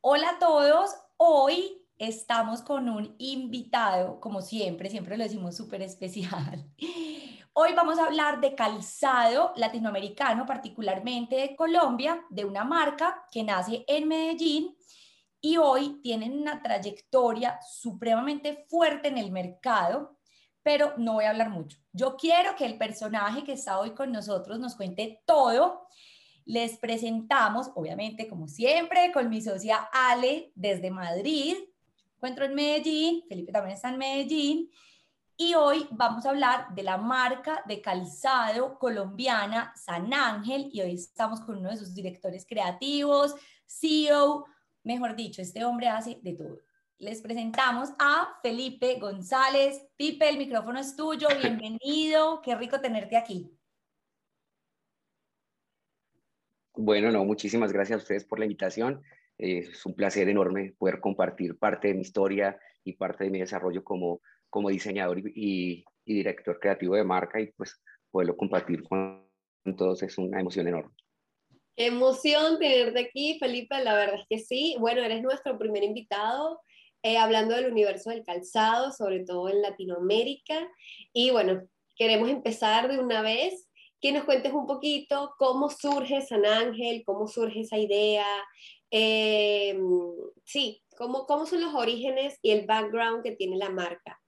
Hola a todos, hoy estamos con un invitado, como siempre, siempre lo decimos súper especial. Hoy vamos a hablar de calzado latinoamericano, particularmente de Colombia, de una marca que nace en Medellín y hoy tienen una trayectoria supremamente fuerte en el mercado, pero no voy a hablar mucho. Yo quiero que el personaje que está hoy con nosotros nos cuente todo. Les presentamos, obviamente, como siempre, con mi socia Ale desde Madrid. Encuentro en Medellín, Felipe también está en Medellín. Y hoy vamos a hablar de la marca de calzado colombiana San Ángel y hoy estamos con uno de sus directores creativos, CEO, mejor dicho, este hombre hace de todo. Les presentamos a Felipe González. Pipe, el micrófono es tuyo, bienvenido, qué rico tenerte aquí. Bueno, no, muchísimas gracias a ustedes por la invitación. es un placer enorme poder compartir parte de mi historia y parte de mi desarrollo como como diseñador y, director creativo de marca y pues poderlo compartir con todos es una emoción enorme. Qué emoción tenerte aquí, Felipe, la verdad es que sí. Bueno, eres nuestro primer invitado eh, hablando del universo del calzado, sobre todo en Latinoamérica. Y bueno, queremos empezar de una vez, que nos cuentes un poquito cómo surge San Ángel, cómo surge esa idea, eh, sí, cómo, cómo son los orígenes y el background que tiene la marca.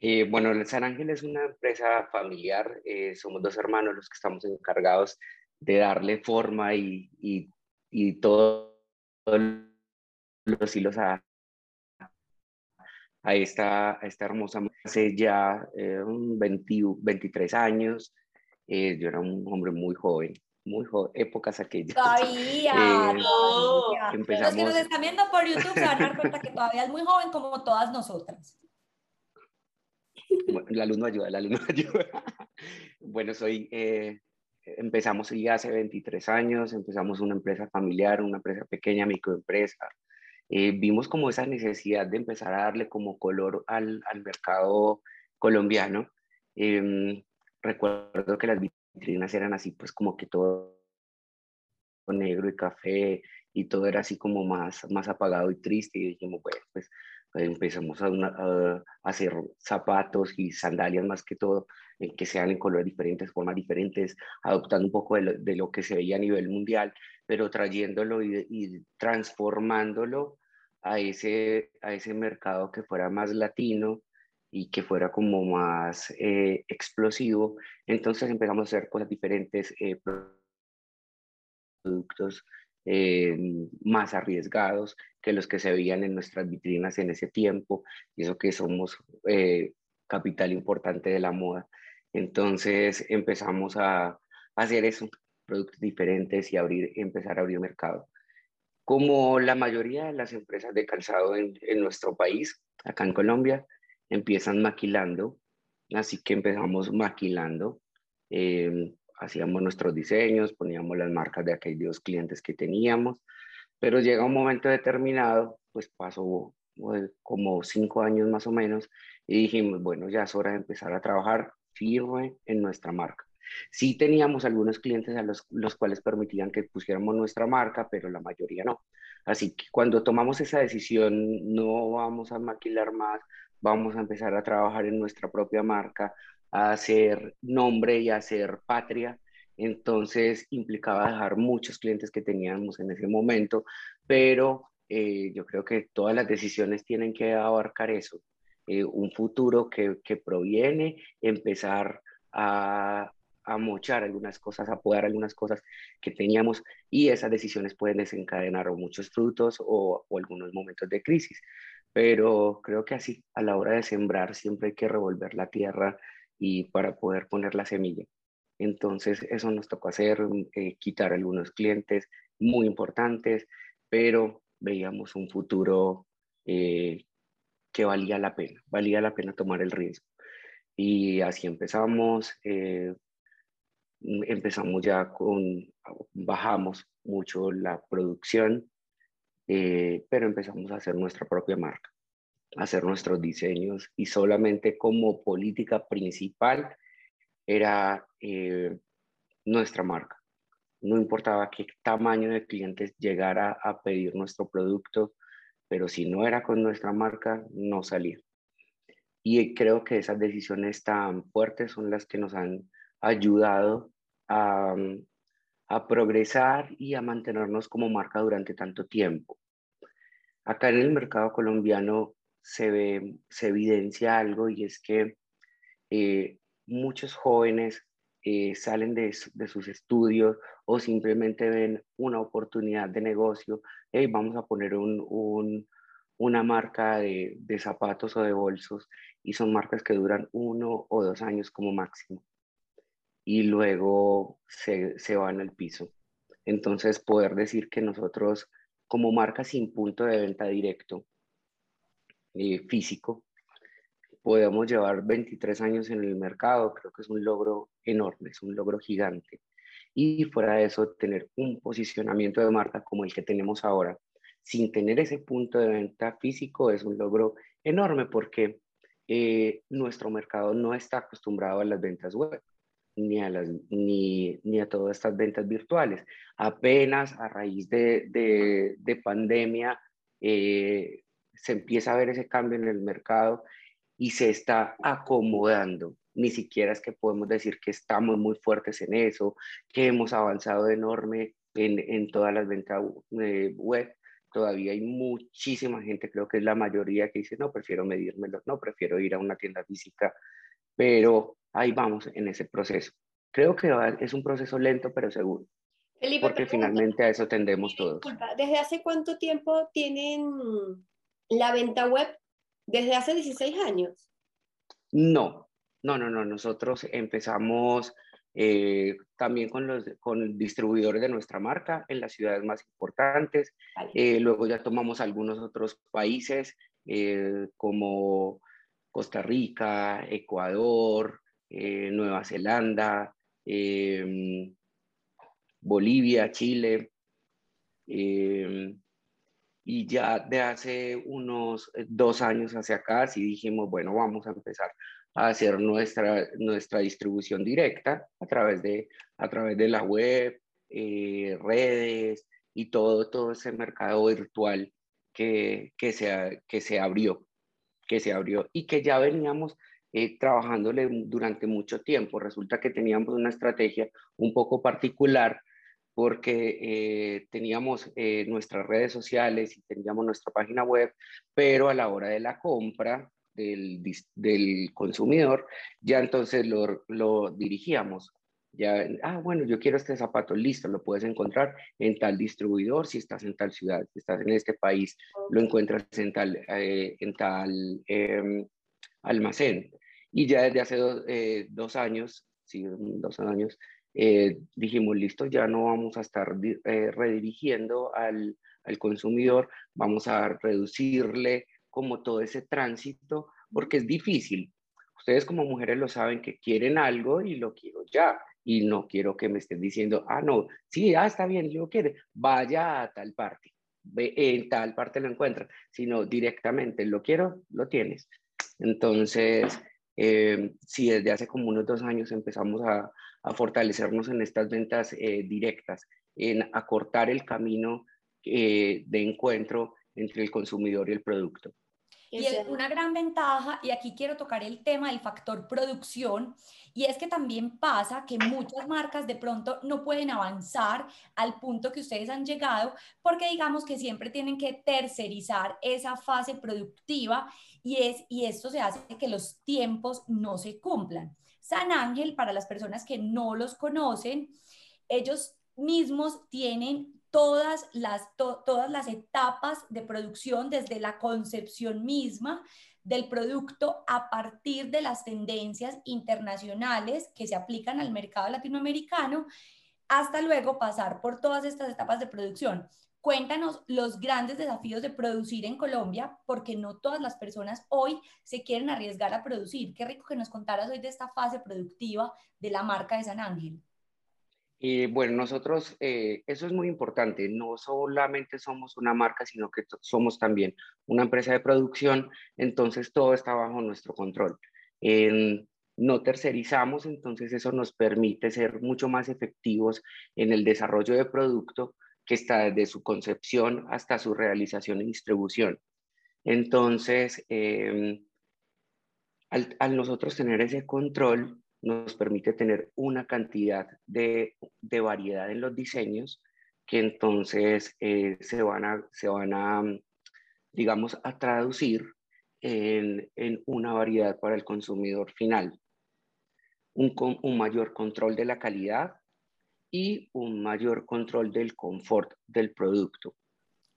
Eh, bueno, San Ángel es una empresa familiar, eh, somos dos hermanos los que estamos encargados de darle forma y, y, y todos los hilos a, a, esta, a esta hermosa hace ya eh, 23 años. Eh, yo era un hombre muy joven, muy joven, épocas aquellas. Todavía, todavía. Los que nos están viendo por YouTube se van a dar cuenta que todavía es muy joven como todas nosotras la luz no ayuda, la luz no ayuda. bueno, soy, eh, empezamos ya hace 23 años, empezamos una empresa familiar, una empresa pequeña, microempresa. Eh, vimos como esa necesidad de empezar a darle como color al, al mercado colombiano. Em, recuerdo que las vitrinas eran así, pues como que todo negro y café y todo era así como más, más apagado y triste y dijimos, bueno, pues empezamos a, hacer zapatos y sandalias más que todo, en que sean en colores diferentes, formas diferentes, adoptando un poco de lo, que se veía a nivel mundial, pero trayéndolo y, transformándolo a ese, a ese mercado que fuera más latino y que fuera como más eh, explosivo. Entonces empezamos a hacer cosas diferentes, eh, productos eh, más arriesgados que los que se veían en nuestras vitrinas en ese tiempo, y eso que somos eh, capital importante de la moda. Entonces empezamos a, hacer eso, productos diferentes y abrir, empezar a abrir mercado. Como la mayoría de las empresas de calzado en, en nuestro país, acá en Colombia, empiezan maquilando, así que empezamos maquilando. Eh, hacíamos nuestros diseños, poníamos las marcas de aquellos clientes que teníamos, pero llega un momento determinado, pues pasó eh, como cinco años más o menos, y dijimos, bueno, ya es hora de empezar a trabajar firme en nuestra marca. Sí teníamos algunos clientes a los, los cuales permitían que pusiéramos nuestra marca, pero la mayoría no. Así que cuando tomamos esa decisión, no vamos a maquilar más, vamos a empezar a trabajar en nuestra propia marca, a hacer nombre y a hacer patria. Entonces implicaba dejar muchos clientes que teníamos en ese momento, pero eh, yo creo que todas las decisiones tienen que abarcar eso, eh, un futuro que, que, proviene, empezar a, a mochar algunas cosas, a podar algunas cosas que teníamos y esas decisiones pueden desencadenar muchos frutos o, o algunos momentos de crisis. Pero creo que así, a la hora de sembrar, siempre hay que revolver la tierra, y para poder poner la semilla. Entonces, eso nos tocó hacer, eh, quitar algunos clientes muy importantes, pero veíamos un futuro eh, que valía la pena, valía la pena tomar el riesgo. Y así empezamos, eh, empezamos ya con, bajamos mucho la producción, pero empezamos a hacer nuestra propia marca. hacer nuestros diseños y solamente como política principal era eh, nuestra marca. No importaba qué tamaño de clientes llegara a pedir nuestro producto, pero si no era con nuestra marca, no salía. Y creo que esas decisiones tan fuertes son las que nos han ayudado a, a progresar y a mantenernos como marca durante tanto tiempo. Acá en el mercado colombiano se, ve, se evidencia algo y es que eh, muchos jóvenes eh, salen de, sus estudios o simplemente ven una oportunidad de negocio, hey, vamos a poner una marca de, zapatos o de bolsos y son marcas que duran uno o dos años como máximo y luego se, se van al piso. Entonces, poder decir que nosotros como marca sin punto de venta directo eh, físico, podemos llevar 23 años en el mercado, creo que es un logro enorme, es un logro gigante. Y fuera de eso, tener un posicionamiento de marca como el que tenemos ahora, sin tener ese punto de venta físico, es un logro enorme porque eh, nuestro mercado no está acostumbrado a las ventas web ni a, las, ni, ni a todas estas ventas virtuales. Apenas a raíz de, de, de pandemia eh, se empieza a ver ese cambio en el mercado y se está acomodando. Ni siquiera es que podemos decir que estamos muy fuertes en eso, que hemos avanzado enorme en, en todas las ventas eh, web. Todavía hay muchísima gente, creo que es la mayoría que dice, no, prefiero medírmelo, no, prefiero ir a una tienda física, pero ahí vamos en ese proceso. Creo que es un proceso lento pero seguro. porque finalmente a eso tendemos todos. ¿Desde hace cuánto tiempo tienen la venta web? ¿Desde hace 16 años? No, no, no, no. Nosotros empezamos eh, también con los con distribuidores de nuestra marca en las ciudades más importantes. Eh, luego ya tomamos algunos otros países eh, como Costa Rica, Ecuador, eh, Nueva Zelanda, em, Bolivia, Chile. Em, y ya de hace unos eh, dos años hacia acá, sí dijimos, bueno, vamos a empezar a hacer nuestra, nuestra distribución directa a través de, a través de la web, eh, redes y todo, todo ese mercado virtual que, que, se, que se abrió, que se abrió y que ya veníamos eh, trabajándole durante mucho tiempo. Resulta que teníamos una estrategia un poco particular porque eh, teníamos eh, nuestras redes sociales y teníamos nuestra página web, pero a la hora de la compra del, del consumidor, ya entonces lo, lo dirigíamos ya, ah, bueno, yo quiero este zapato, listo, lo puedes encontrar en tal distribuidor si estás en tal ciudad, si estás en este país, lo encuentras en tal, en tal em, almacén. Y ya desde hace eh, dos años, sí, dos años, eh, dijimos, listo, ya no vamos a estar eh, redirigiendo al, al, consumidor, vamos a reducirle como todo ese tránsito, porque es difícil. Ustedes como mujeres lo saben que quieren algo y lo quiero ya, y no quiero que me estén diciendo, ah, no, sí, ah, está bien, yo quiero, vaya a tal parte, en tal parte lo encuentra, sino directamente, lo quiero, lo tienes. Entonces, eh, si desde hace como unos dos años empezamos a, fortalecernos en estas ventas eh, directas, en acortar el camino eh, de encuentro entre el consumidor y el producto. Y es una gran ventaja, y aquí quiero tocar el tema del factor producción, y es que también pasa que muchas marcas de pronto no pueden avanzar al punto que ustedes han llegado, porque digamos que siempre tienen que tercerizar esa fase productiva, y, es, y esto se hace que los tiempos no se cumplan. San Ángel, para las personas que no los conocen, ellos mismos tienen todas las, todas las etapas de producción, desde la concepción misma del producto a partir de las tendencias internacionales que se aplican al mercado latinoamericano, hasta luego pasar por todas estas etapas de producción. Cuéntanos los grandes desafíos de producir en Colombia, porque no todas las personas hoy se quieren arriesgar a producir. Qué rico que nos contaras hoy de esta fase productiva de la marca de San Ángel. Bueno, nosotros, eh, eso es muy importante, no solamente somos una marca, sino que somos también una empresa de producción, entonces todo está bajo nuestro control. no tercerizamos, entonces eso nos permite ser mucho más efectivos en el desarrollo de producto que está desde su concepción hasta su realización y distribución. Entonces, em, al, nosotros tener ese control, nos permite tener una cantidad de, variedad en los diseños que entonces eh, se, van a, se van a, digamos, a traducir en, una variedad para el consumidor final. Un, un mayor control de la calidad y un mayor control del confort del producto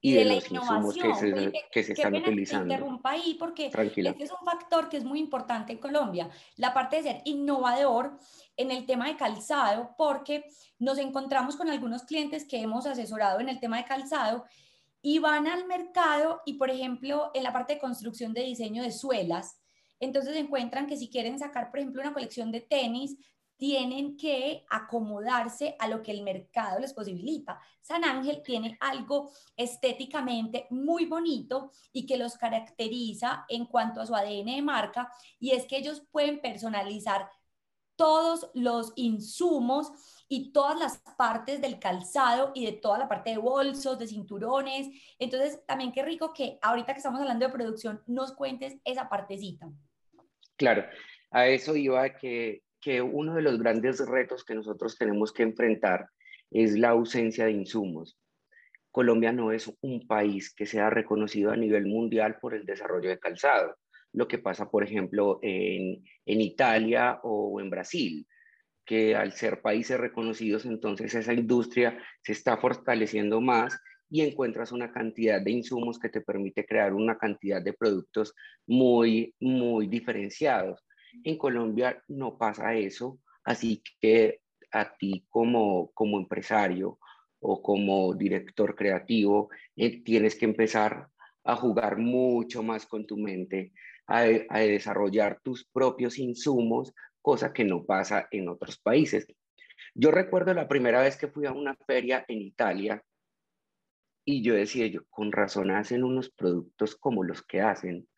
y, de, la innovación que se, que se están utilizando. interrumpa ahí porque este es un factor que es muy importante en Colombia, la parte de ser innovador en el tema de calzado, porque nos encontramos con algunos clientes que hemos asesorado en el tema de calzado y van al mercado y, por ejemplo, en la parte de construcción de diseño de suelas, entonces encuentran que si quieren sacar, por ejemplo, una colección de tenis, tienen que acomodarse a lo que el mercado les posibilita. San Ángel tiene algo estéticamente muy bonito y que los caracteriza en cuanto a su ADN de marca y es que ellos pueden personalizar todos los insumos y todas las partes del calzado y de toda la parte de bolsos, de cinturones. Entonces, también qué rico que ahorita que estamos hablando de producción nos cuentes esa partecita. Claro, a eso iba que que uno de los grandes retos que nosotros tenemos que enfrentar es la ausencia de insumos. Colombia no es un país que sea reconocido a nivel mundial por el desarrollo de calzado, lo que pasa, por ejemplo, en, en Italia o en Brasil, que al ser países reconocidos, entonces esa industria se está fortaleciendo más y encuentras una cantidad de insumos que te permite crear una cantidad de productos muy, muy diferenciados. En Colombia no pasa eso, así que a ti como, como empresario o como director creativo eh, tienes que empezar a jugar mucho más con tu mente, a, a desarrollar tus propios insumos, cosa que no pasa en otros países. Yo recuerdo la primera vez que fui a una feria en Italia y yo decía, yo, con razón hacen unos productos como los que hacen,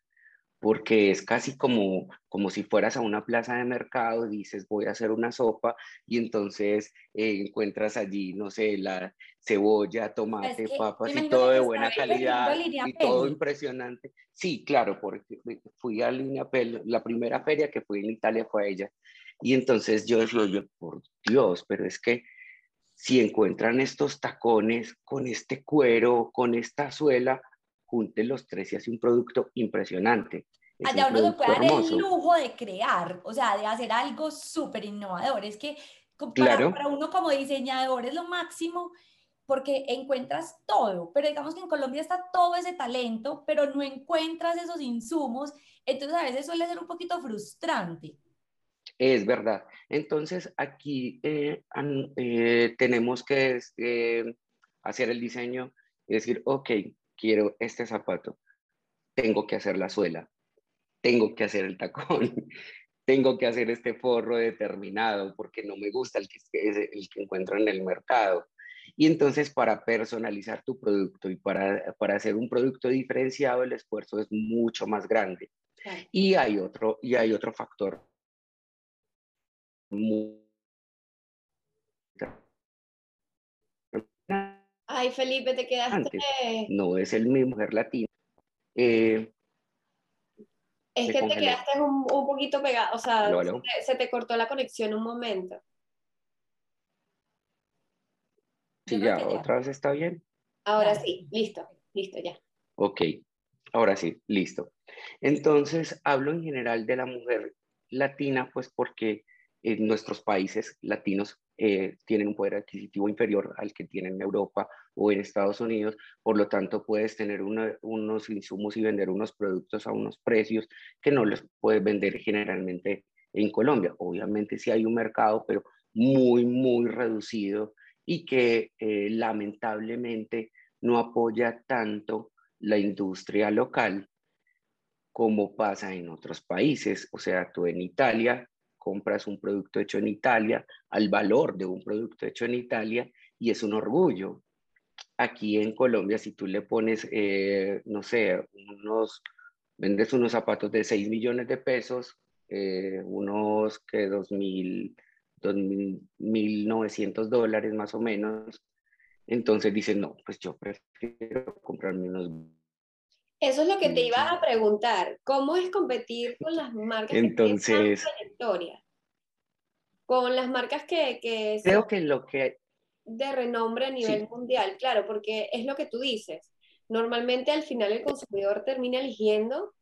porque es casi como, como si fueras a una plaza de mercado, dices voy a hacer una sopa y entonces eh, encuentras allí, no sé, la cebolla, tomate, papas y todo de buena calidad y todo impresionante. Sí, claro, porque fui a Línea Pel, la primera feria que fui en Italia fue a ella. Y entonces yo decía, yo, por Dios, pero es que si encuentran estos tacones con este cuero, con esta suela, junte los tres y hace un producto impresionante. Allá uno se puede dar el lujo de crear, o sea, de hacer algo súper innovador. Es que para, para, uno como diseñador es lo máximo porque encuentras todo, pero digamos que en Colombia está todo ese talento, pero no encuentras esos insumos, entonces a veces suele ser un poquito frustrante. Es verdad. Entonces aquí eh, eh, tenemos que este, hacer el diseño y decir, ok, quiero este zapato, tengo que hacer la suela, tengo que hacer el tacón, tengo que hacer este forro determinado porque no me gusta el que, el que encuentro en el mercado. Y entonces para personalizar tu producto y para, para hacer un producto diferenciado, el esfuerzo es mucho más grande. Y, hay otro, y hay otro factor Ay, Felipe, te quedaste. No es el mi mujer latina. Eh, es que te quedaste un, poquito pegado, o sea, Se, te, cortó la conexión un momento. Sí, ya, otra vez está bien. Ahora sí, listo, listo ya. Ok, ahora sí, listo. Entonces, hablo en general de la mujer latina, pues porque en nuestros países latinos eh, tienen un poder adquisitivo inferior al que tienen en Europa o en Estados Unidos, por lo tanto puedes tener unos insumos y vender unos productos a unos precios que no los puedes vender generalmente en Colombia. Obviamente sí hay un mercado, pero muy, muy reducido y que eh, lamentablemente no apoya tanto la industria local como pasa en otros países. O sea, tú en Italia compras un producto hecho en Italia, al valor de un producto hecho en Italia, y es un orgullo. Aquí en Colombia, si tú le pones, eh, no sé, unos, vendes unos zapatos de 6 millones de pesos, eh, unos que 2.000, 2.900 dólares más o menos, entonces dicen, no, pues yo prefiero comprarme unos eso es lo que te iba a preguntar. ¿Cómo es competir con las marcas Entonces, que Con las marcas que, que creo que lo que de renombre a nivel mundial, claro, porque es lo que tú dices. Normalmente al final el consumidor termina eligiendo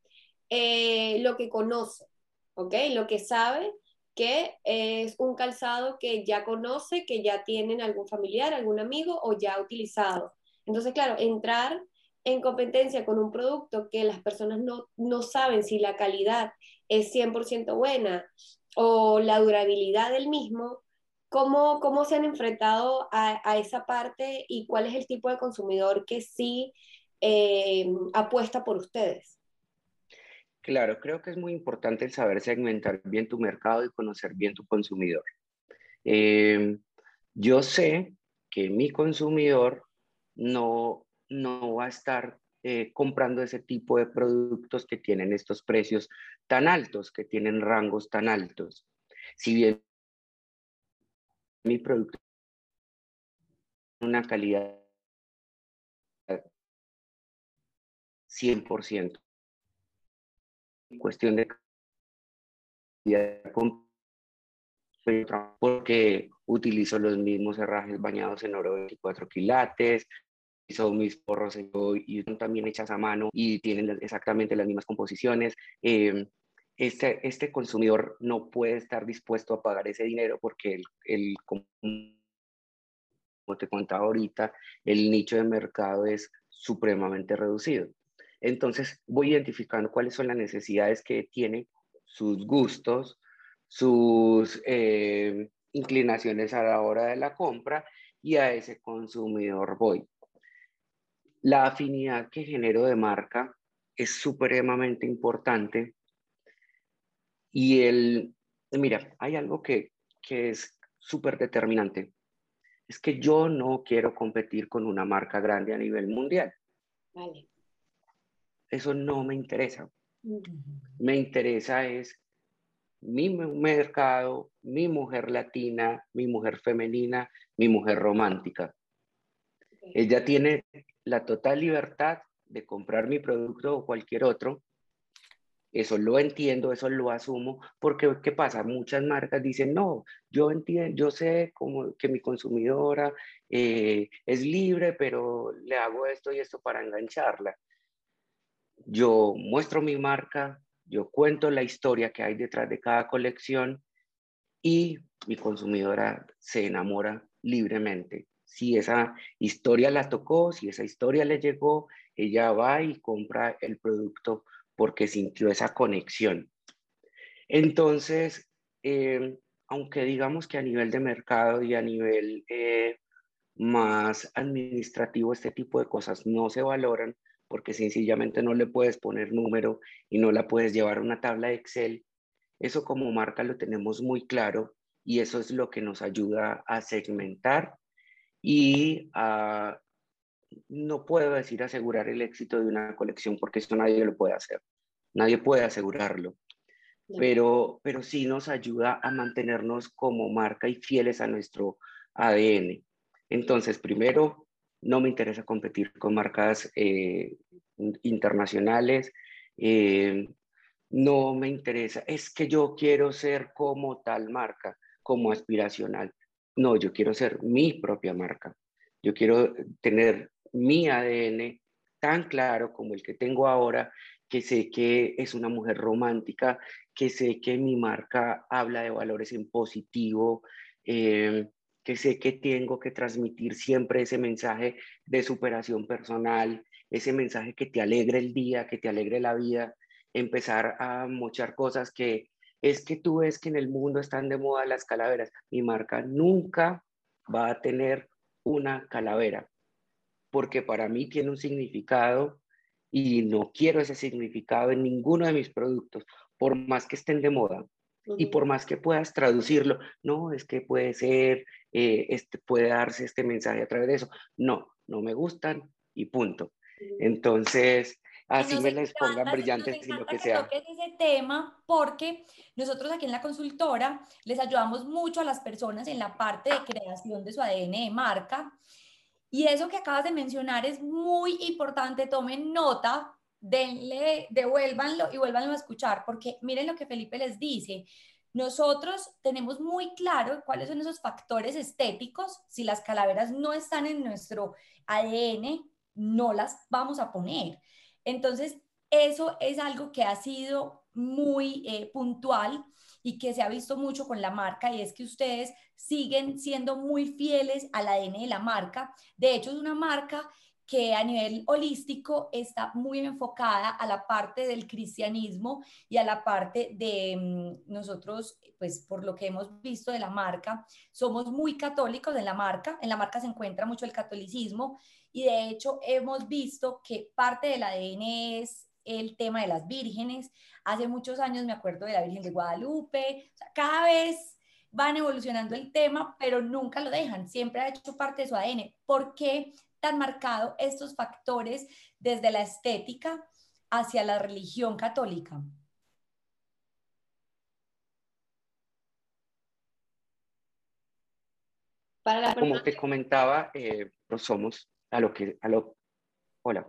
eh, lo que conoce, ¿ok? Lo que sabe que es un calzado que ya conoce, que ya tienen algún familiar, algún amigo o ya ha utilizado. Entonces, claro, entrar en competencia con un producto que las personas no, no saben si la calidad es 100% buena o la durabilidad del mismo, ¿cómo, cómo se han enfrentado a, a, esa parte y cuál es el tipo de consumidor que sí eh, apuesta por ustedes? Claro, creo que es muy importante el saber segmentar bien tu mercado y conocer bien tu consumidor. Eh, yo sé que mi consumidor no no va a estar eh, comprando ese tipo de productos que tienen estos precios tan altos, que tienen rangos tan altos. Si bien mi producto una calidad 100%, cuestión de porque utilizo los mismos herrajes bañados en oro 24 quilates, son mis porros y también hechas a mano y tienen exactamente las mismas composiciones. Em, este, este consumidor no puede estar dispuesto a pagar ese dinero porque el, el como te contaba ahorita, el nicho de mercado es supremamente reducido. Entonces voy identificando cuáles son las necesidades que tiene, sus gustos, sus eh, inclinaciones a la hora de la compra y a ese consumidor voy. La afinidad que genero de marca es supremamente importante. Y el, mira, hay algo que, que es súper determinante. Es que yo no quiero competir con una marca grande a nivel mundial. Vale. Eso no me interesa. Me interesa es mi mercado, mi mujer latina, mi mujer femenina, mi mujer romántica. Ella tiene la total libertad de comprar mi producto o cualquier otro. Eso lo entiendo, eso lo asumo, porque ¿qué pasa? Muchas marcas dicen, no, yo entiendo, yo sé como que mi consumidora eh, es libre, pero le hago esto y esto para engancharla. Yo muestro mi marca, yo cuento la historia que hay detrás de cada colección y mi consumidora se enamora libremente si esa historia la tocó, si esa historia le llegó, ella va y compra el producto porque sintió esa conexión. Entonces, eh, aunque digamos que a nivel de mercado y a nivel eh, más administrativo este tipo de cosas no se valoran porque sencillamente no le puedes poner número y no la puedes llevar a una tabla de Excel, eso como marca lo tenemos muy claro y eso es lo que nos ayuda a segmentar y uh, no puedo decir asegurar el éxito de una colección porque eso nadie lo puede hacer, nadie puede asegurarlo, pero, pero sí nos ayuda a mantenernos como marca y fieles a nuestro ADN. Entonces, primero, no me interesa competir con marcas eh, internacionales, eh, no me interesa, es que yo quiero ser como tal marca, como aspiracional. No, yo quiero ser mi propia marca. Yo quiero tener mi ADN tan claro como el que tengo ahora, que sé que es una mujer romántica, que sé que mi marca habla de valores en positivo, em, que sé que tengo que transmitir siempre ese mensaje de superación personal, ese mensaje que te alegre el día, que te alegre la vida, empezar a mochar cosas que es que tú ves que en el mundo están de moda las calaveras. Mi marca nunca va a tener una calavera, porque para mí tiene un significado y no quiero ese significado en ninguno de mis productos, por más que estén de moda. Y por más que puedas traducirlo, no, es que puede ser, eh, este, puede darse este mensaje a través de eso. No, no me gustan y punto. Entonces, así me les pongan brillantes y lo que sea. Que ese tema porque nosotros aquí en la consultora les ayudamos mucho a las personas en la parte de creación de su ADN de marca. Y eso que acabas de mencionar es muy importante, tomen nota denle, devuélvanlo y vuélvanlo a escuchar, porque miren lo que Felipe les dice. Nosotros tenemos muy claro cuáles son esos factores estéticos. Si las calaveras no están en nuestro ADN, no las vamos a poner. Entonces, eso es algo que ha sido muy eh, puntual y que se ha visto mucho con la marca y es que ustedes siguen siendo muy fieles al ADN de la marca. De hecho, es una marca que a nivel holístico está muy enfocada a la parte del cristianismo y a la parte de mm, nosotros, pues por lo que hemos visto de la marca, somos muy católicos en la marca, en la marca se encuentra mucho el catolicismo y de hecho hemos visto que parte del ADN es el tema de las vírgenes. Hace muchos años me acuerdo de la Virgen de Guadalupe, cada vez van evolucionando el tema, pero nunca lo dejan, siempre ha hecho parte de su ADN. ¿Por qué tan marcado estos factores desde la estética hacia la religión católica? Para Como te comentaba, eh, somos a lo que, a lo, hola,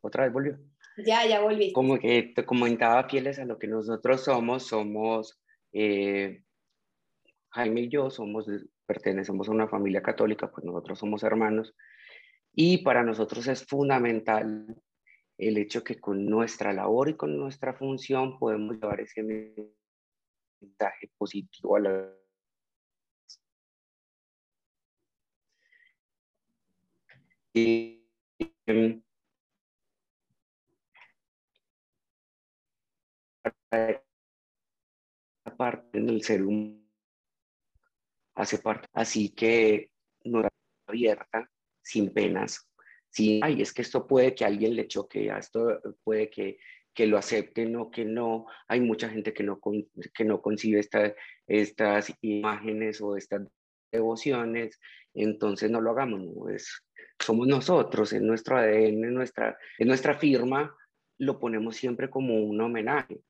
otra vez volvió. Ya, ya volví. Como que te comentaba, fieles a lo que nosotros somos, somos, eh, Jaime y yo somos, pertenecemos a una familia católica, pues nosotros somos hermanos, y para nosotros es fundamental el hecho que con nuestra labor y con nuestra función podemos llevar ese mensaje positivo a la y, em, parte del ser humano hace parte así que no abierta sin penas, sin, ay, es que esto puede que a alguien le choque, esto puede que, que lo acepten o que no. Hay mucha gente que no, que no concibe estas imágenes o estas devociones, entonces no lo hagamos, no, es, somos nosotros, en nuestro ADN, en nuestra, en nuestra firma, lo ponemos siempre como un homenaje.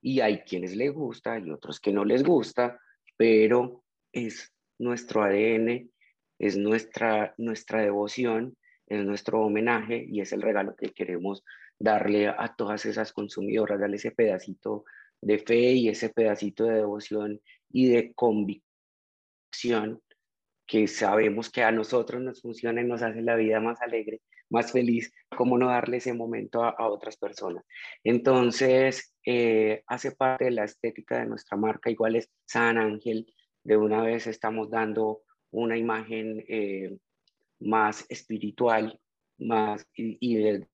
Y hay quienes les gusta y otros que no les gusta, pero es nuestro ADN es nuestra, nuestra devoción, es nuestro homenaje y es el regalo que queremos darle a todas esas consumidoras, darle ese pedacito de fe y ese pedacito de devoción y de convicción que sabemos que a nosotros nos funciona y nos hace la vida más alegre, más feliz, como no darle ese momento a, otras personas. Entonces, eh, hace parte de la estética de nuestra marca, igual es San Ángel, de una vez estamos dando una imagen eh, más espiritual más y, de,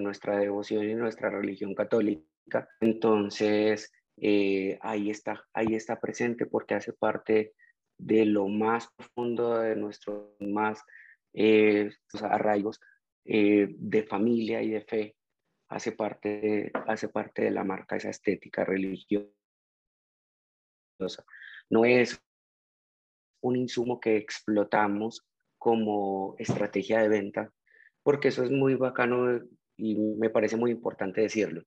nuestra devoción y nuestra religión católica. Entonces, eh, ahí, está, ahí está presente porque hace parte de lo más profundo de nuestros más eh, arraigos de familia y de fe. Hace parte, hace parte de la marca esa estética religiosa. No es un insumo que explotamos como estrategia de venta, porque eso es muy bacano y me parece muy importante decirlo.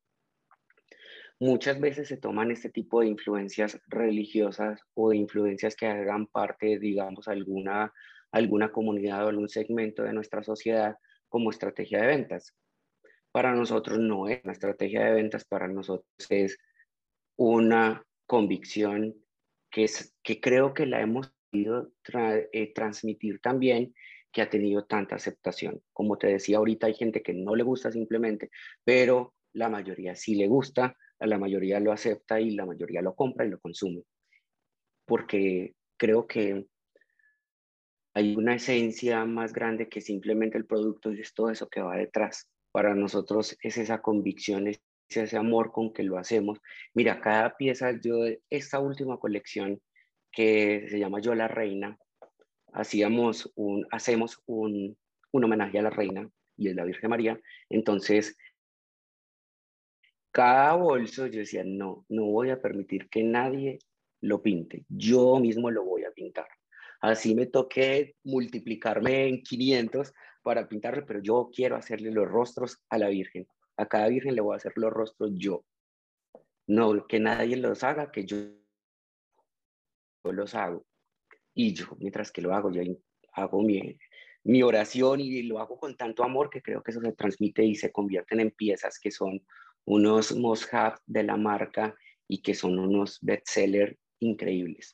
Muchas veces se toman este tipo de influencias religiosas o de influencias que hagan parte, digamos, alguna, alguna comunidad o algún segmento de nuestra sociedad como estrategia de ventas. Para nosotros no es una estrategia de ventas, para nosotros es una convicción que, es, que creo que la hemos eh, transmitir también que ha tenido tanta aceptación. Como te decía ahorita, hay gente que no le gusta simplemente, pero la mayoría sí le gusta, la mayoría lo acepta y la mayoría lo compra y lo consume. Porque creo que hay una esencia más grande que simplemente el producto y es todo eso que va detrás. Para nosotros es esa convicción, es ese amor con que lo hacemos. Mira, cada pieza, yo, esta última colección que se llama Yo la Reina, hacíamos un, hacemos un, un homenaje a la reina y es la Virgen María. Entonces, cada bolso yo decía, no, no voy a permitir que nadie lo pinte, yo mismo lo voy a pintar. Así me toqué multiplicarme en 500 para pintarlo, pero yo quiero hacerle los rostros a la Virgen. A cada Virgen le voy a hacer los rostros yo. No que nadie los haga, que yo, los hago. Y yo, mientras que lo hago, yo hago mi, mi oración y lo hago con tanto amor que creo que eso se transmite y se convierten en piezas que son unos must de la marca y que son unos bestsellers increíbles.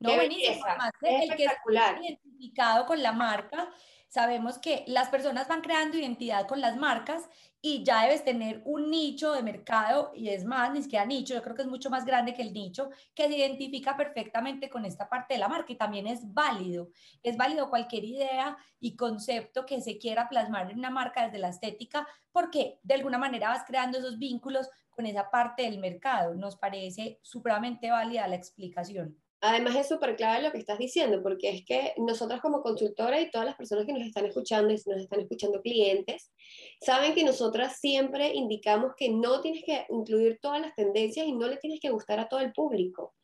No, buenísimo. Además, el que está identificado con la marca, sabemos que las personas van creando identidad con las marcas y ya debes tener un nicho de mercado y es más, ni siquiera nicho, yo creo que es mucho más grande que el nicho, que se identifica perfectamente con esta parte de la marca y también es válido. Es válido cualquier idea y concepto que se quiera plasmar en una marca desde la estética porque de alguna manera vas creando esos vínculos con esa parte del mercado. Nos parece supremamente válida la explicación. Además es súper clave lo que estás diciendo, porque es que nosotros como consultora y todas las personas que nos están escuchando y nos están escuchando clientes, saben que nosotras siempre indicamos que no tienes que incluir todas las tendencias y no le tienes que gustar a todo el público.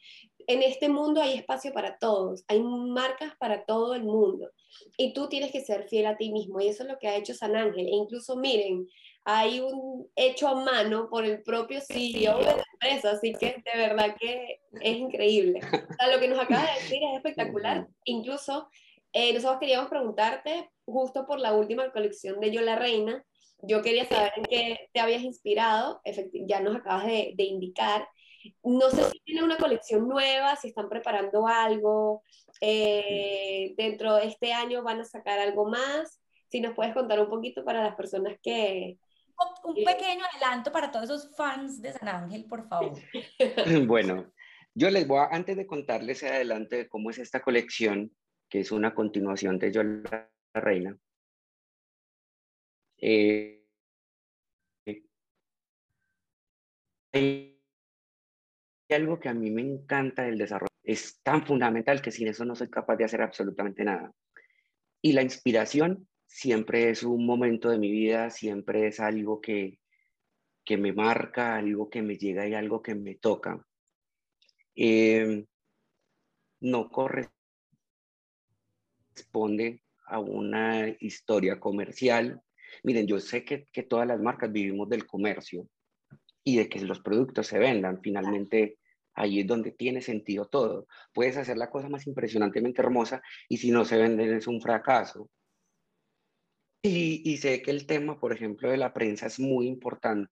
En este mundo hay espacio para todos, hay marcas para todo el mundo y tú tienes que ser fiel a ti mismo y eso es lo que ha hecho San Ángel. E incluso miren, hay un hecho a mano por el propio CEO de la empresa, así que de verdad que es increíble. lo que nos acaba de decir es espectacular. Incluso eh, nosotros queríamos preguntarte, justo por la última colección de Yo la Reina, yo quería saber en qué te habías inspirado, ya nos acabas de, de indicar. No sé si tiene una colección nueva, si están preparando algo, eh, dentro de este año van a sacar algo más. Si nos puedes contar un poquito para las personas que, un pequeño adelanto para todos esos fans de San Ángel, por favor. Bueno, yo les voy a, antes de contarles adelante de cómo es esta colección, que es una continuación de Yo la Reina. Eh, hay algo que a mí me encanta del desarrollo. Es tan fundamental que sin eso no soy capaz de hacer absolutamente nada. Y la inspiración siempre es un momento de mi vida, siempre es algo que, que me marca, algo que me llega y algo que me toca. Em, no corresponde a una historia comercial. Miren, yo sé que, que todas las marcas vivimos del comercio y de que los productos se vendan. Finalmente, ahí es donde tiene sentido todo. Puedes hacer la cosa más impresionantemente hermosa y si no se venden es un fracaso. Y, sé que el tema, por ejemplo, de la prensa es muy importante,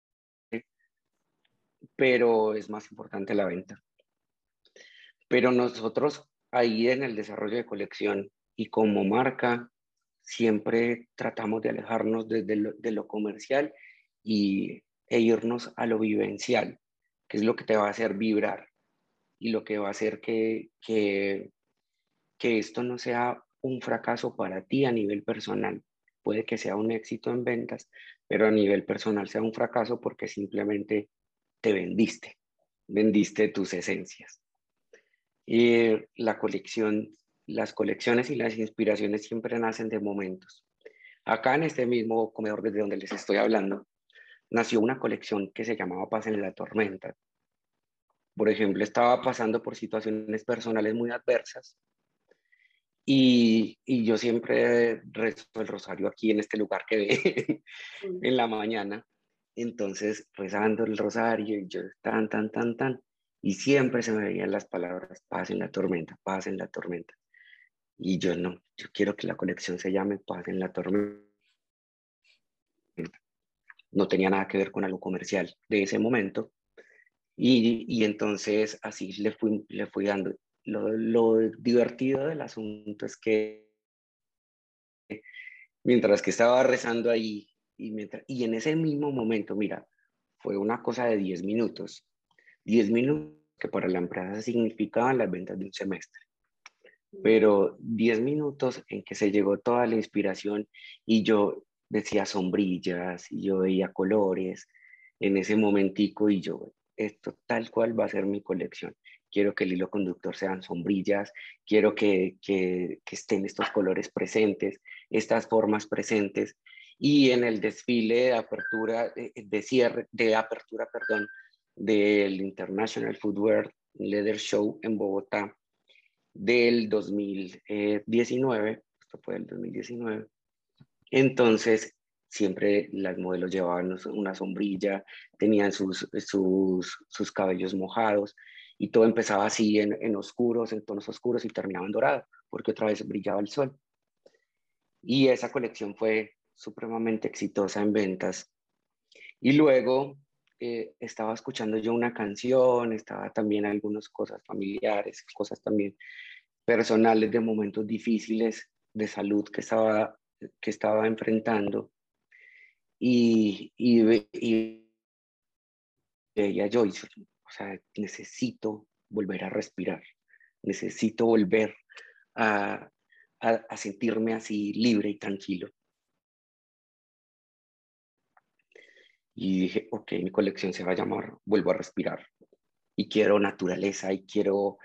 pero es más importante la venta. Pero nosotros ahí en el desarrollo de colección y como marca, siempre tratamos de alejarnos desde lo, de lo comercial y, e irnos a lo vivencial, que es lo que te va a hacer vibrar y lo que va a hacer que, que, que esto no sea un fracaso para ti a nivel personal, puede que sea un éxito en ventas, pero a nivel personal sea un fracaso porque simplemente te vendiste, vendiste tus esencias. Y la colección, las colecciones y las inspiraciones siempre nacen de momentos. Acá en este mismo comedor desde donde les estoy hablando, nació una colección que se llamaba Paz en la Tormenta. Por ejemplo, estaba pasando por situaciones personales muy adversas y, y, yo siempre rezo el rosario aquí en este lugar que ve en la mañana. Entonces, rezando el rosario, y yo tan, tan, tan, tan. Y siempre se me veían las palabras, paz en la tormenta, paz en la tormenta. Y yo no, yo quiero que la colección se llame Paz en la tormenta. No tenía nada que ver con algo comercial de ese momento. Y, y entonces así le fui, le fui dando lo, divertido del asunto es que mientras que estaba rezando ahí y, mientras, y en ese mismo momento, mira, fue una cosa de 10 minutos. 10 minutos que para la empresa significaban las ventas de un semestre. Pero 10 minutos en que se llegó toda la inspiración y yo decía sombrillas y yo veía colores en ese momentico y yo, esto tal cual va a ser mi colección quiero que el hilo conductor sean sombrillas, quiero que, que, estén estos colores presentes, estas formas presentes. y en el desfile de apertura, de, cierre, de apertura, perdón, del International Footwear Leather Show en Bogotá del 2019, esto fue el 2019, entonces siempre las modelos llevaban una sombrilla, tenían sus, sus, sus cabellos mojados y todo empezaba así en, en oscuros, en tonos oscuros y terminaba en dorado, porque otra vez brillaba el sol. Y esa colección fue supremamente exitosa en ventas. Y luego eh, estaba escuchando yo una canción, estaba también algunas cosas familiares, cosas también personales de momentos difíciles de salud que estaba, que estaba enfrentando. Y, y, y veía yo, o sea, necesito volver a respirar, necesito volver a, sentirme así libre y tranquilo. Y dije, ok, mi colección se va a llamar Vuelvo a respirar. Y quiero naturaleza y quiero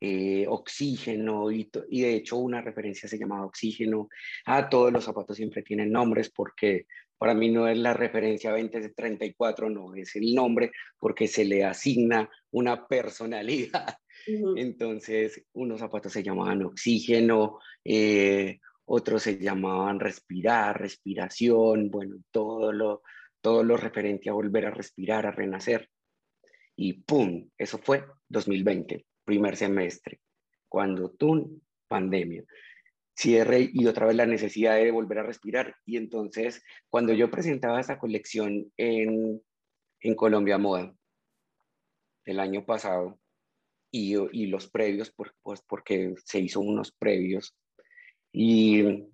eh, oxígeno y, y, de hecho una referencia se llamaba oxígeno. Ah, todos los zapatos siempre tienen nombres porque para mí no es la referencia 2034, no, es el nombre porque se le asigna una personalidad. Entonces, unos zapatos se llamaban oxígeno, eh, otros se llamaban respirar, respiración, bueno, todo lo, todo lo referente a volver a respirar, a renacer. Y ¡pum! Eso fue 2020, primer semestre, cuando tú, pandemia, cierre y otra vez la necesidad de volver a respirar. Y entonces, cuando yo presentaba esa colección en, en Colombia Moda el año pasado, y, y los previos, pues porque se hizo unos previos y,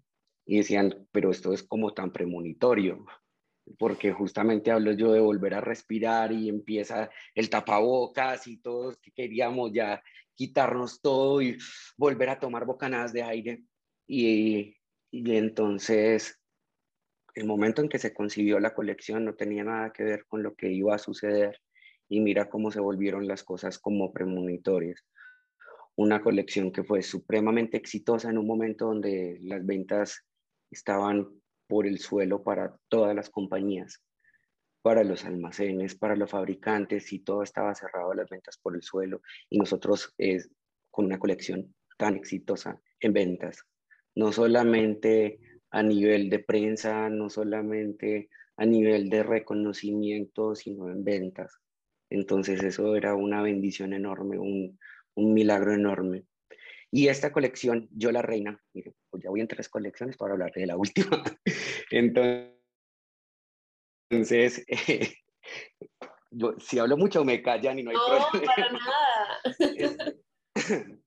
decían, pero esto es como tan premonitorio, porque justamente hablo yo de volver a respirar y empieza el tapabocas y todos que queríamos ya quitarnos todo y volver a tomar bocanadas de aire. Y, entonces el momento en que se concibió la colección no tenía nada que ver con lo que iba a suceder y mira cómo se volvieron las cosas como premonitorias. Una colección que fue supremamente exitosa en un momento donde las ventas estaban por el suelo para todas las compañías, para los almacenes, para los fabricantes y todo estaba cerrado, las ventas por el suelo y nosotros es con una colección tan exitosa en ventas, no solamente a nivel de prensa, no solamente a nivel de reconocimiento, sino en ventas. Entonces eso era una bendición enorme, un, un milagro enorme. Y esta colección, Yo la Reina, mire, pues ya voy entre las colecciones para hablar de la última. Entonces, eh, si hablo mucho me callan y no hay no, para nada.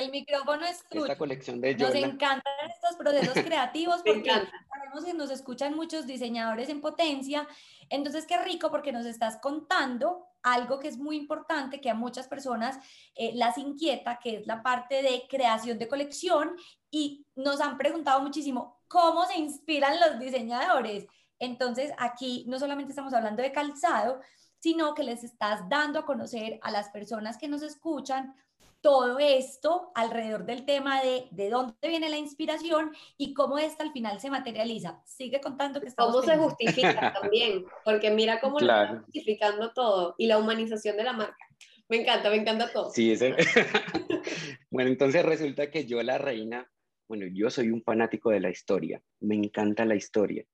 El micrófono es tuyo. Esta colección de Nos encantan estos procesos creativos porque sabemos que nos escuchan muchos diseñadores en potencia. Entonces, qué rico porque nos estás contando algo que es muy importante, que a muchas personas eh, las inquieta, que es la parte de creación de colección. Y nos han preguntado muchísimo cómo se inspiran los diseñadores. Entonces, aquí no solamente estamos hablando de calzado, sino que les estás dando a conocer a las personas que nos escuchan todo esto alrededor del tema de de dónde viene la inspiración y cómo esta al final se materializa. Sigue contando que estamos ¿Cómo se justifica también? Porque mira cómo lo está justificando todo y la humanización de la marca. Me encanta, me encanta todo. Sí, ese... bueno, entonces resulta que yo la reina, bueno, yo soy un fanático de la historia, me encanta la historia.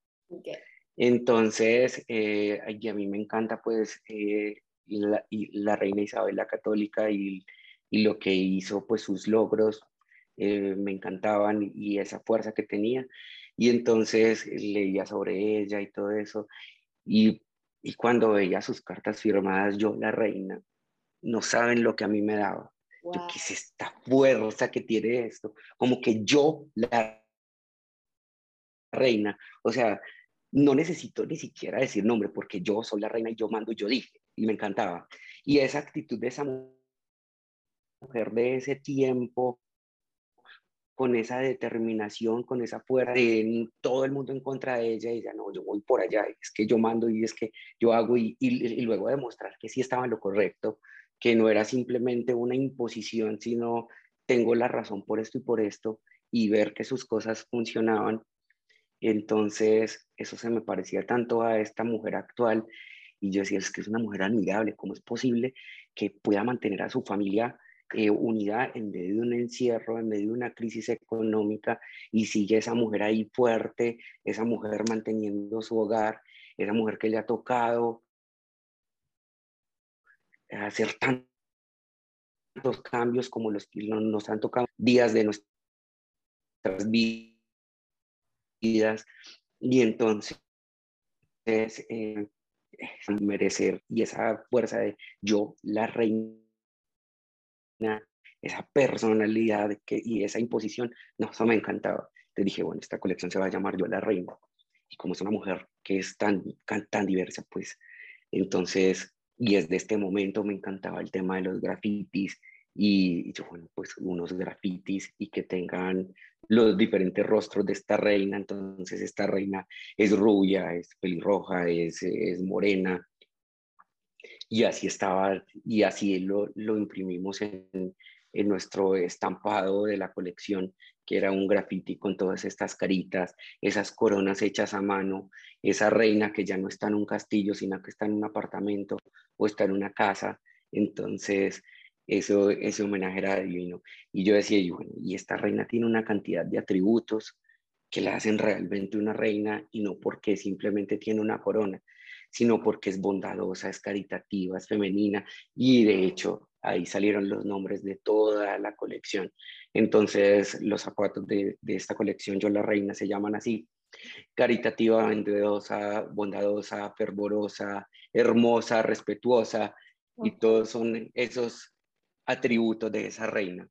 Entonces, eh, y a mí me encanta pues eh, la, la, reina Isabel la católica y y lo que hizo, pues sus logros eh, me encantaban y esa fuerza que tenía. Y entonces leía sobre ella y todo eso. Y, y cuando veía sus cartas firmadas, yo, la reina, no saben lo que a mí me daba. Yo, ¿qué es esta fuerza que tiene esto? Como que yo, la reina, o sea, no necesito ni siquiera decir nombre porque yo soy la reina y yo mando y yo dije, y me encantaba. Y esa actitud de esa mujer de ese tiempo, con esa determinación, con esa fuerza de todo el mundo en contra de ella, y ella no, yo voy por allá, es que yo mando y es que yo hago, y, y, luego demostrar que sí estaba en lo correcto, que no era simplemente una imposición, sino tengo la razón por esto y por esto, y ver que sus cosas funcionaban. Entonces, eso se me parecía tanto a esta mujer actual y yo decía, es que es una mujer admirable, ¿cómo es posible que pueda mantener a su familia eh, unida en medio de un encierro, en medio de una crisis económica y sigue esa mujer ahí fuerte, esa mujer manteniendo su hogar, esa mujer que le ha tocado hacer tantos cambios como los que nos han tocado días de nuestras vidas y entonces eh, merecer y esa fuerza de yo, la reina, esa personalidad que, y esa imposición, no, eso me encantaba. Te dije, bueno, esta colección se va a llamar Yo, la reina. Y como es una mujer que es tan, tan diversa, pues entonces, y desde este momento me encantaba el tema de los grafitis y, yo, bueno, pues unos grafitis y que tengan los diferentes rostros de esta reina. Entonces, esta reina es rubia, es pelirroja, es, es morena. Y así estaba, y así lo, lo imprimimos en, en nuestro estampado de la colección, que era un graffiti con todas estas caritas, esas coronas hechas a mano, esa reina que ya no está en un castillo, sino que está en un apartamento o está en una casa. Entonces, eso, ese homenaje era divino. Y yo decía, y, bueno, y esta reina tiene una cantidad de atributos que la hacen realmente una reina y no porque simplemente tiene una corona, sino porque es bondadosa, es caritativa, es femenina y de hecho ahí salieron los nombres de toda la colección. Entonces los zapatos de, de esta colección, Yo la Reina, se llaman así. Caritativa, bondadosa, bondadosa, fervorosa, hermosa, respetuosa, y todos son esos atributos de esa reina.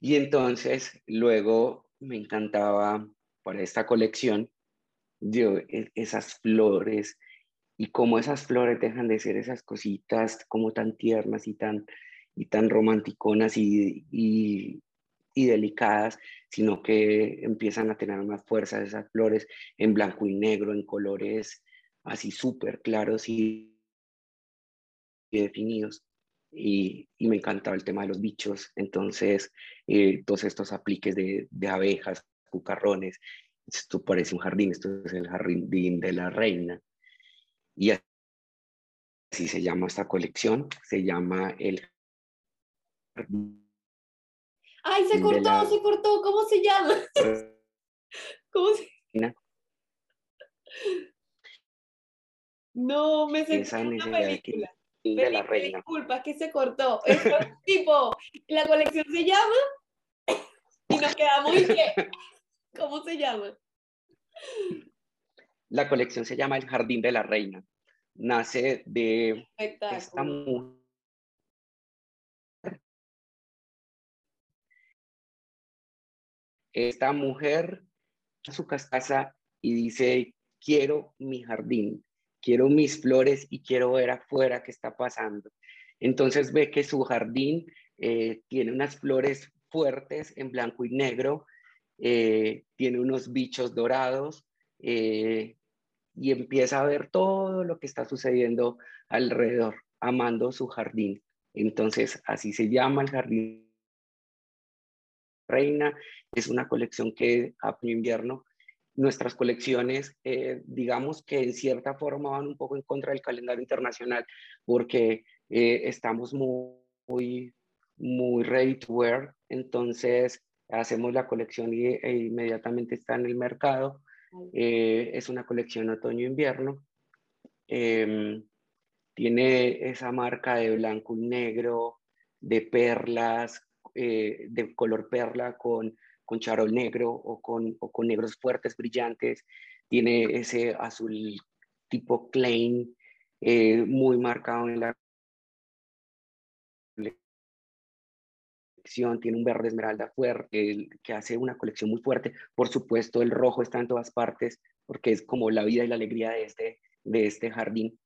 Y entonces luego me encantaba para esta colección yo, e, esas flores y cómo esas flores dejan de ser esas cositas como tan tiernas y tan, y tan romanticonas y, y, y delicadas, sino que empiezan a tener más fuerza esas flores en blanco y negro, en colores así súper claros y definidos y, me encantaba el tema de los bichos, entonces eh, todos estos apliques de, de abejas, cucarrones, esto parece un jardín, esto es el jardín de la reina. Y así se llama esta colección, se llama el Ay, se cortó, se cortó, ¿cómo se llama? ¿Cómo se No, me sentí una película de la reina. Disculpa, que se cortó. tipo, la colección se llama y nos quedamos y qué. ¿Cómo se llama? La colección se llama El Jardín de la Reina. Nace de esta mujer. Esta mujer a su casa y dice, quiero mi jardín quiero mis flores y quiero ver afuera qué está pasando. Entonces ve que su jardín eh, tiene unas flores fuertes en blanco y negro, eh, tiene unos bichos dorados eh, y empieza a ver todo lo que está sucediendo alrededor, amando su jardín. Entonces así se llama el jardín reina. Es una colección que a invierno nuestras colecciones, eh, digamos que en cierta forma van un poco en contra del calendario internacional, porque eh, estamos muy, muy ready to wear, entonces hacemos la colección y, e inmediatamente está en el mercado. Eh, es una colección otoño-invierno. Em, tiene esa marca de blanco negro, de perlas, de color perla con con charol negro o con, o con negros fuertes, brillantes. Tiene ese azul tipo Klein, eh, muy marcado en la Tiene un verde esmeralda fuerte, que hace una colección muy fuerte. Por supuesto, el rojo está en todas partes, porque es como la vida y la alegría de este, de este jardín.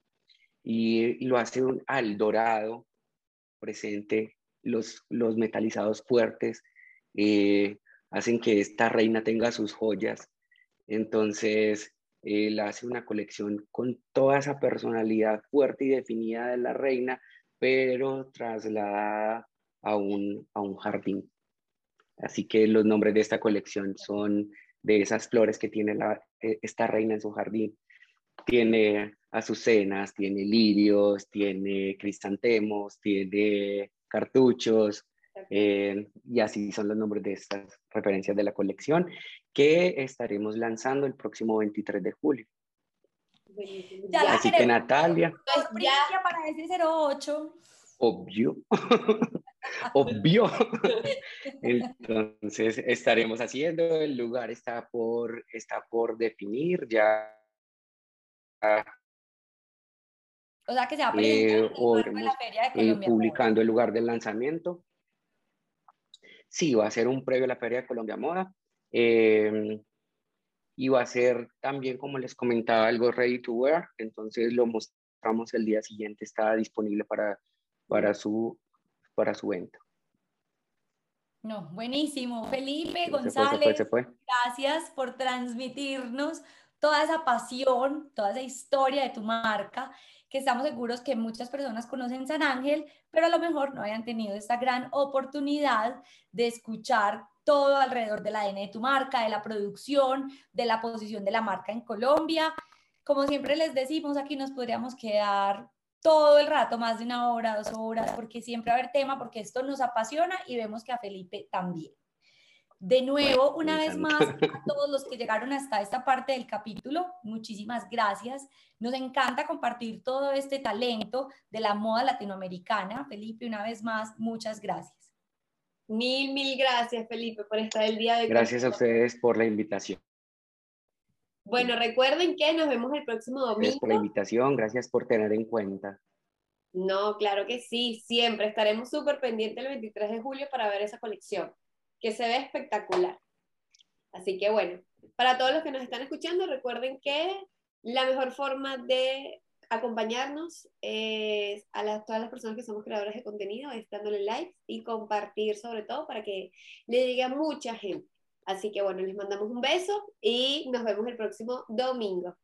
Y, lo hace al dorado presente, los, los metalizados fuertes, eh, hacen que esta reina tenga sus joyas. Entonces, él hace una colección con toda esa personalidad fuerte y definida de la reina, pero trasladada a un, a un jardín. Así que los nombres de esta colección son de esas flores que tiene la, eh, esta reina en su jardín. Tiene azucenas, tiene lirios, tiene crisantemos, tiene cartuchos, eh, y así son los nombres de estas referencias de la colección que estaremos lanzando el próximo 23 de julio. así que Natalia. Ya para ese 08. Obvio. Obvio. Entonces estaremos haciendo, el lugar está por, está por definir ya. O sea que se va a eh, la Feria de Colombia. publicando el lugar del lanzamiento. Sí, va a ser un previo a la Feria de Colombia Moda. Eh, y va a ser también, como les comentaba, algo ready to wear. Entonces lo mostramos el día siguiente, está disponible para, para, su, para su venta. No, buenísimo. Felipe González, gracias por transmitirnos toda esa pasión, toda esa historia de tu marca, que estamos seguros que muchas personas conocen San Ángel, pero a lo mejor no hayan tenido esta gran oportunidad de escuchar todo alrededor del ADN de tu marca, de la producción, de la posición de la marca en Colombia. Como siempre les decimos, aquí nos podríamos quedar todo el rato, más de una hora, dos horas, porque siempre va a haber tema, porque esto nos apasiona y vemos que a Felipe también. De nuevo, una vez más, a todos los que llegaron hasta esta parte del capítulo, muchísimas gracias. Nos encanta compartir todo este talento de la moda latinoamericana. Felipe, una vez más, muchas gracias. Mil, mil gracias, Felipe, por estar el día de hoy. Gracias a ustedes por la invitación. Bueno, recuerden que nos vemos el próximo domingo. Gracias por la invitación, gracias por tener en cuenta. No, claro que sí, siempre estaremos súper pendientes el 23 de julio para ver esa colección, que se ve espectacular. Así que bueno, para todos los que nos están escuchando, recuerden que la mejor forma de acompañarnos eh, a todas las personas que somos creadores de contenido es dándole like y compartir sobre todo para que le llegue a mucha gente. Así que bueno, les mandamos un beso y nos vemos el próximo domingo.